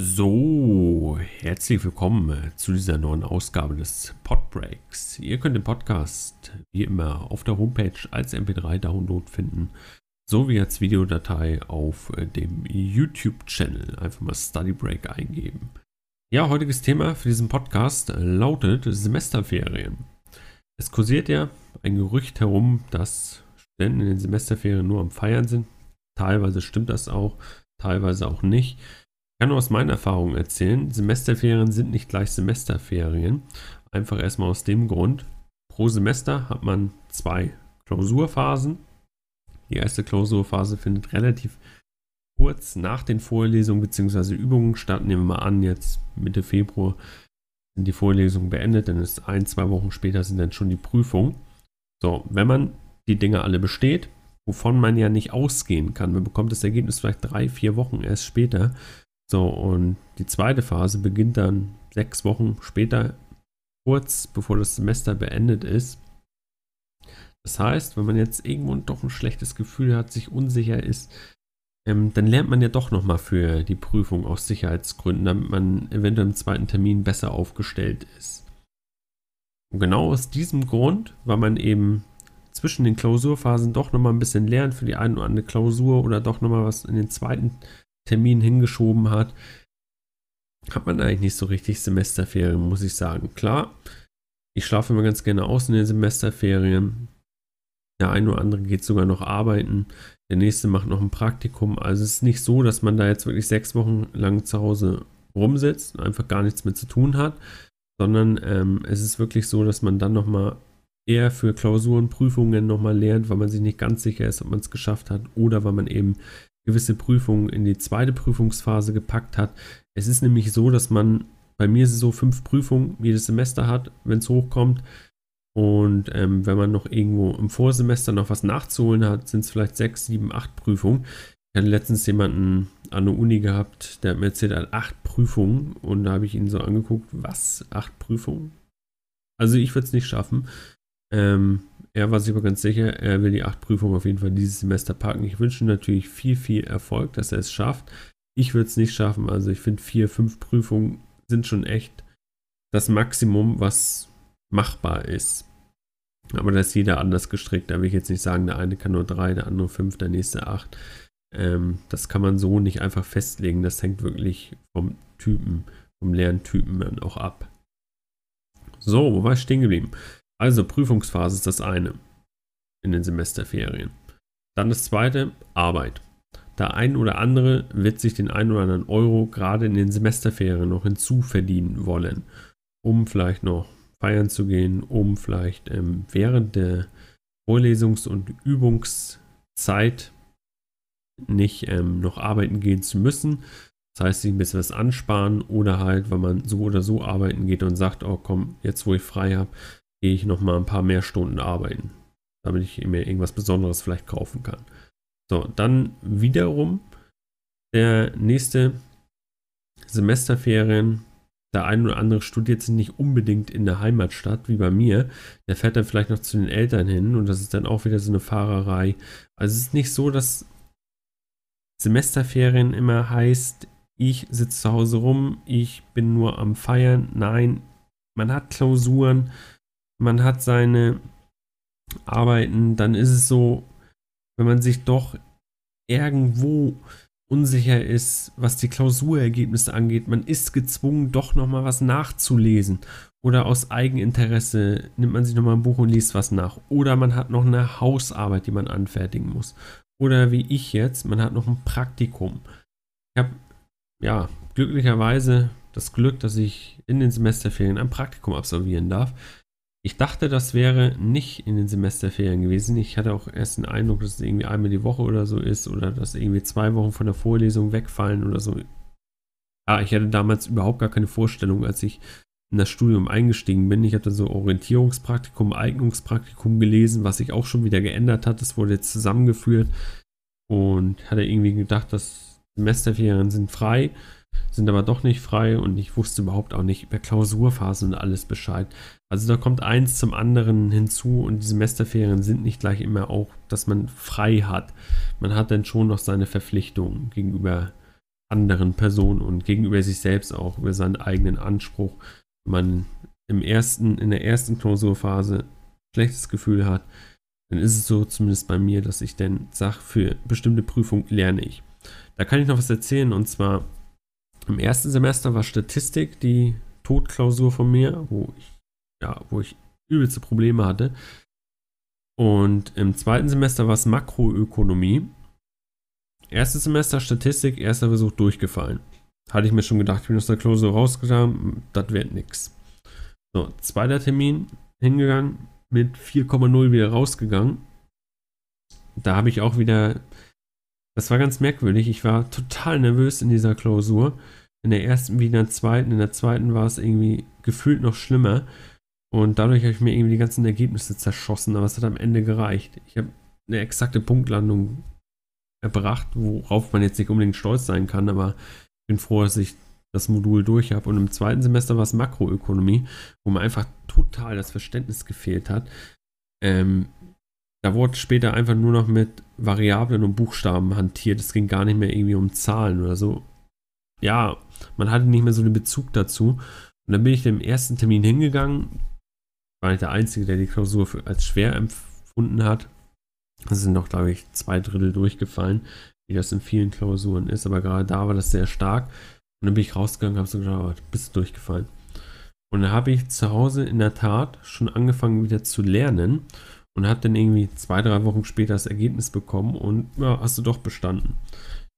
So, herzlich willkommen zu dieser neuen Ausgabe des Podbreaks. Ihr könnt den Podcast wie immer auf der Homepage als MP3-Download finden, sowie als Videodatei auf äh, dem YouTube-Channel. Einfach mal Study Break eingeben. Ja, heutiges Thema für diesen Podcast lautet Semesterferien. Es kursiert ja ein Gerücht herum, dass Studenten in den Semesterferien nur am Feiern sind. Teilweise stimmt das auch, teilweise auch nicht. Ich kann nur aus meinen Erfahrungen erzählen, Semesterferien sind nicht gleich Semesterferien. Einfach erstmal aus dem Grund, pro Semester hat man zwei Klausurphasen. Die erste Klausurphase findet relativ kurz nach den Vorlesungen bzw. Übungen statt. Nehmen wir mal an, jetzt Mitte Februar sind die Vorlesungen beendet, dann ist ein, zwei Wochen später sind dann schon die Prüfungen. So, wenn man die Dinge alle besteht, wovon man ja nicht ausgehen kann, man bekommt das Ergebnis vielleicht drei, vier Wochen erst später, so, und die zweite Phase beginnt dann sechs Wochen später, kurz bevor das Semester beendet ist. Das heißt, wenn man jetzt irgendwo doch ein schlechtes Gefühl hat, sich unsicher ist, ähm, dann lernt man ja doch nochmal für die Prüfung aus Sicherheitsgründen, damit man eventuell im zweiten Termin besser aufgestellt ist. Und genau aus diesem Grund, weil man eben zwischen den Klausurphasen doch nochmal ein bisschen lernt für die eine oder andere Klausur oder doch nochmal was in den zweiten Termin hingeschoben hat, hat man eigentlich nicht so richtig Semesterferien, muss ich sagen. Klar, ich schlafe immer ganz gerne aus in den Semesterferien. Der eine oder andere geht sogar noch arbeiten. Der nächste macht noch ein Praktikum. Also es ist nicht so, dass man da jetzt wirklich sechs Wochen lang zu Hause rumsitzt und einfach gar nichts mehr zu tun hat, sondern ähm, es ist wirklich so, dass man dann nochmal eher für Klausuren, Prüfungen nochmal lernt, weil man sich nicht ganz sicher ist, ob man es geschafft hat oder weil man eben gewisse Prüfungen in die zweite Prüfungsphase gepackt hat. Es ist nämlich so, dass man, bei mir ist es so, fünf Prüfungen jedes Semester hat, wenn es hochkommt. Und ähm, wenn man noch irgendwo im Vorsemester noch was nachzuholen hat, sind es vielleicht sechs, sieben, acht Prüfungen. Ich hatte letztens jemanden an der Uni gehabt, der hat mir erzählt, er hat acht Prüfungen. Und da habe ich ihn so angeguckt, was? Acht Prüfungen? Also ich würde es nicht schaffen. Ähm, er war sich aber ganz sicher, er will die acht Prüfungen auf jeden Fall dieses Semester packen. Ich wünsche natürlich viel, viel Erfolg, dass er es schafft. Ich würde es nicht schaffen. Also ich finde, vier, fünf Prüfungen sind schon echt das Maximum, was machbar ist. Aber da ist jeder anders gestrickt. Da will ich jetzt nicht sagen, der eine kann nur drei, der andere fünf, der nächste acht. Ähm, das kann man so nicht einfach festlegen. Das hängt wirklich vom Typen, vom Lerntypen dann auch ab. So, wo war ich stehen geblieben? Also Prüfungsphase ist das eine in den Semesterferien. Dann das zweite, Arbeit. Der ein oder andere wird sich den ein oder anderen Euro gerade in den Semesterferien noch hinzuverdienen wollen, um vielleicht noch feiern zu gehen, um vielleicht ähm, während der Vorlesungs- und Übungszeit nicht ähm, noch arbeiten gehen zu müssen. Das heißt, sich ein bisschen was ansparen oder halt, wenn man so oder so arbeiten geht und sagt, oh komm, jetzt wo ich frei habe, gehe ich noch mal ein paar mehr Stunden arbeiten, damit ich mir irgendwas Besonderes vielleicht kaufen kann. So, dann wiederum der nächste Semesterferien. Der eine oder andere studiert sich nicht unbedingt in der Heimatstadt, wie bei mir. Der fährt dann vielleicht noch zu den Eltern hin und das ist dann auch wieder so eine Fahrerei. Also es ist nicht so, dass Semesterferien immer heißt, ich sitze zu Hause rum, ich bin nur am Feiern. Nein, man hat Klausuren, man hat seine Arbeiten, dann ist es so, wenn man sich doch irgendwo unsicher ist, was die Klausurergebnisse angeht, man ist gezwungen, doch nochmal was nachzulesen. Oder aus Eigeninteresse nimmt man sich nochmal ein Buch und liest was nach. Oder man hat noch eine Hausarbeit, die man anfertigen muss. Oder wie ich jetzt, man hat noch ein Praktikum. Ich habe, ja, glücklicherweise das Glück, dass ich in den Semesterferien ein Praktikum absolvieren darf. Ich dachte, das wäre nicht in den Semesterferien gewesen. Ich hatte auch erst den Eindruck, dass es irgendwie einmal die Woche oder so ist oder dass irgendwie zwei Wochen von der Vorlesung wegfallen oder so. Ja, ich hatte damals überhaupt gar keine Vorstellung, als ich in das Studium eingestiegen bin. Ich hatte so Orientierungspraktikum, Eignungspraktikum gelesen, was sich auch schon wieder geändert hat. Das wurde jetzt zusammengeführt und hatte irgendwie gedacht, dass Semesterferien sind frei sind aber doch nicht frei und ich wusste überhaupt auch nicht über Klausurphasen und alles Bescheid. Also da kommt eins zum anderen hinzu und die Semesterferien sind nicht gleich immer auch, dass man frei hat. Man hat dann schon noch seine Verpflichtungen gegenüber anderen Personen und gegenüber sich selbst auch, über seinen eigenen Anspruch. Wenn man im ersten, in der ersten Klausurphase schlechtes Gefühl hat, dann ist es so, zumindest bei mir, dass ich dann sage, für bestimmte Prüfungen lerne ich. Da kann ich noch was erzählen und zwar im ersten Semester war Statistik die Todklausur von mir, wo ich, ja, wo ich übelste Probleme hatte. Und im zweiten Semester war es Makroökonomie. Erstes Semester Statistik, erster Versuch durchgefallen. Hatte ich mir schon gedacht, ich bin aus der Klausur rausgegangen, das wird nix. So, zweiter Termin, hingegangen, mit 4,0 wieder rausgegangen. Da habe ich auch wieder, das war ganz merkwürdig, ich war total nervös in dieser Klausur. In der ersten wie in der zweiten, in der zweiten war es irgendwie gefühlt noch schlimmer. Und dadurch habe ich mir irgendwie die ganzen Ergebnisse zerschossen, aber es hat am Ende gereicht. Ich habe eine exakte Punktlandung erbracht, worauf man jetzt nicht unbedingt stolz sein kann, aber ich bin froh, dass ich das Modul durch habe. Und im zweiten Semester war es Makroökonomie, wo mir einfach total das Verständnis gefehlt hat. Ähm, da wurde später einfach nur noch mit Variablen und Buchstaben hantiert. Es ging gar nicht mehr irgendwie um Zahlen oder so. Ja, man hatte nicht mehr so den Bezug dazu. Und dann bin ich dem ersten Termin hingegangen. War nicht der Einzige, der die Klausur für, als schwer empfunden hat. Es sind noch, glaube ich, zwei Drittel durchgefallen, wie das in vielen Klausuren ist. Aber gerade da war das sehr stark. Und dann bin ich rausgegangen und habe so gedacht, oh, bist du durchgefallen. Und dann habe ich zu Hause in der Tat schon angefangen wieder zu lernen und habe dann irgendwie zwei, drei Wochen später das Ergebnis bekommen und ja, hast du doch bestanden.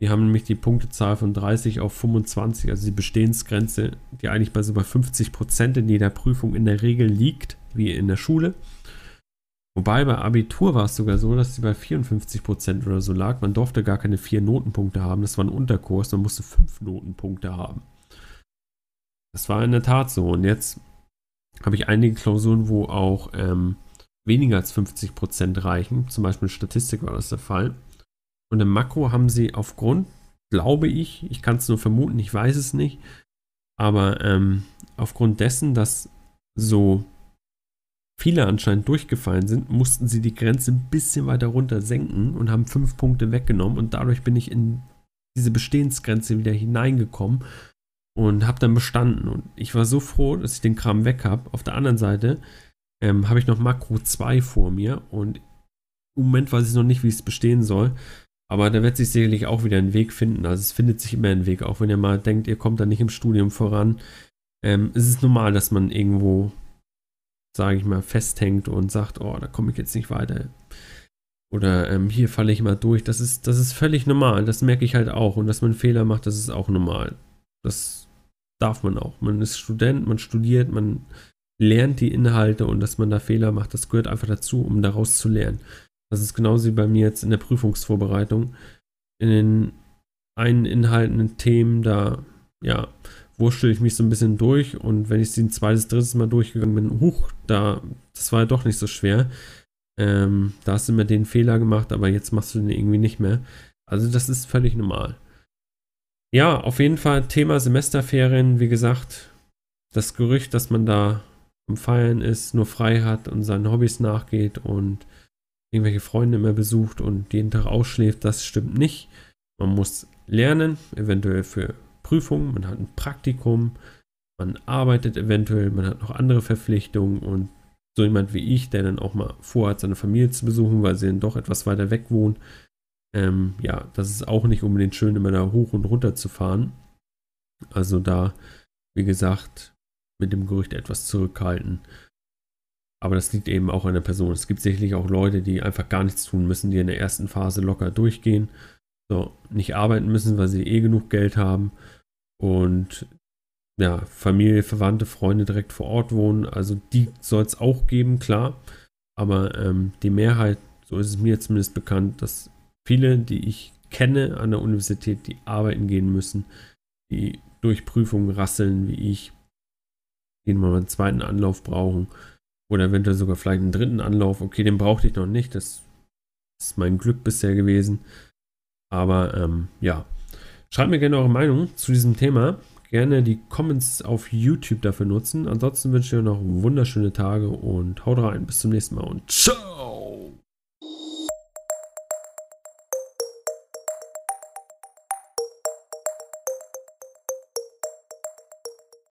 Die haben nämlich die Punktezahl von 30 auf 25, also die Bestehensgrenze, die eigentlich bei so bei 50 Prozent in jeder Prüfung in der Regel liegt, wie in der Schule. Wobei bei Abitur war es sogar so, dass sie bei 54 Prozent oder so lag. Man durfte gar keine vier Notenpunkte haben. Das war ein Unterkurs. Man musste fünf Notenpunkte haben. Das war in der Tat so. Und jetzt habe ich einige Klausuren, wo auch ähm, weniger als 50 Prozent reichen. Zum Beispiel in Statistik war das der Fall. Und im Makro haben sie aufgrund, glaube ich, ich kann es nur vermuten, ich weiß es nicht, aber ähm, aufgrund dessen, dass so viele anscheinend durchgefallen sind, mussten sie die Grenze ein bisschen weiter runter senken und haben fünf Punkte weggenommen und dadurch bin ich in diese Bestehensgrenze wieder hineingekommen und habe dann bestanden und ich war so froh, dass ich den Kram weg habe. Auf der anderen Seite ähm, habe ich noch Makro 2 vor mir und im Moment weiß ich noch nicht, wie es bestehen soll. Aber da wird sich sicherlich auch wieder ein Weg finden. Also es findet sich immer ein Weg, auch wenn ihr mal denkt, ihr kommt da nicht im Studium voran. Ähm, es ist normal, dass man irgendwo sage ich mal, festhängt und sagt, oh, da komme ich jetzt nicht weiter. Oder ähm, hier falle ich mal durch. Das ist, das ist völlig normal. Das merke ich halt auch. Und dass man Fehler macht, das ist auch normal. Das darf man auch. Man ist Student, man studiert, man lernt die Inhalte und dass man da Fehler macht, das gehört einfach dazu, um daraus zu lernen. Das ist genauso wie bei mir jetzt in der Prüfungsvorbereitung. In den einen Inhalten, Themen, da, ja, wurschtel ich mich so ein bisschen durch und wenn ich sie ein zweites, drittes Mal durchgegangen bin, huch, da, das war ja doch nicht so schwer. Ähm, da hast du mir den Fehler gemacht, aber jetzt machst du den irgendwie nicht mehr. Also das ist völlig normal. Ja, auf jeden Fall Thema Semesterferien, wie gesagt, das Gerücht, dass man da am Feiern ist, nur frei hat und seinen Hobbys nachgeht und irgendwelche Freunde mehr besucht und jeden Tag ausschläft, das stimmt nicht. Man muss lernen, eventuell für Prüfung, man hat ein Praktikum, man arbeitet eventuell, man hat noch andere Verpflichtungen und so jemand wie ich, der dann auch mal vorhat, seine Familie zu besuchen, weil sie dann doch etwas weiter weg wohnen, ähm, ja, das ist auch nicht unbedingt schön, immer da hoch und runter zu fahren. Also da, wie gesagt, mit dem Gerücht etwas zurückhalten. Aber das liegt eben auch an der Person. Es gibt sicherlich auch Leute, die einfach gar nichts tun müssen, die in der ersten Phase locker durchgehen, so nicht arbeiten müssen, weil sie eh genug Geld haben und ja, Familie, Verwandte, Freunde direkt vor Ort wohnen. Also die soll es auch geben, klar. Aber ähm, die Mehrheit, so ist es mir zumindest bekannt, dass viele, die ich kenne an der Universität, die arbeiten gehen müssen, die durch Prüfungen rasseln wie ich, die mal einen zweiten Anlauf brauchen oder eventuell sogar vielleicht einen dritten Anlauf. Okay, den brauchte ich noch nicht, das ist mein Glück bisher gewesen. Aber ähm, ja, Schreibt mir gerne eure Meinung zu diesem Thema. Gerne die Comments auf YouTube dafür nutzen. Ansonsten wünsche ich euch noch wunderschöne Tage und haut rein. Bis zum nächsten Mal und ciao!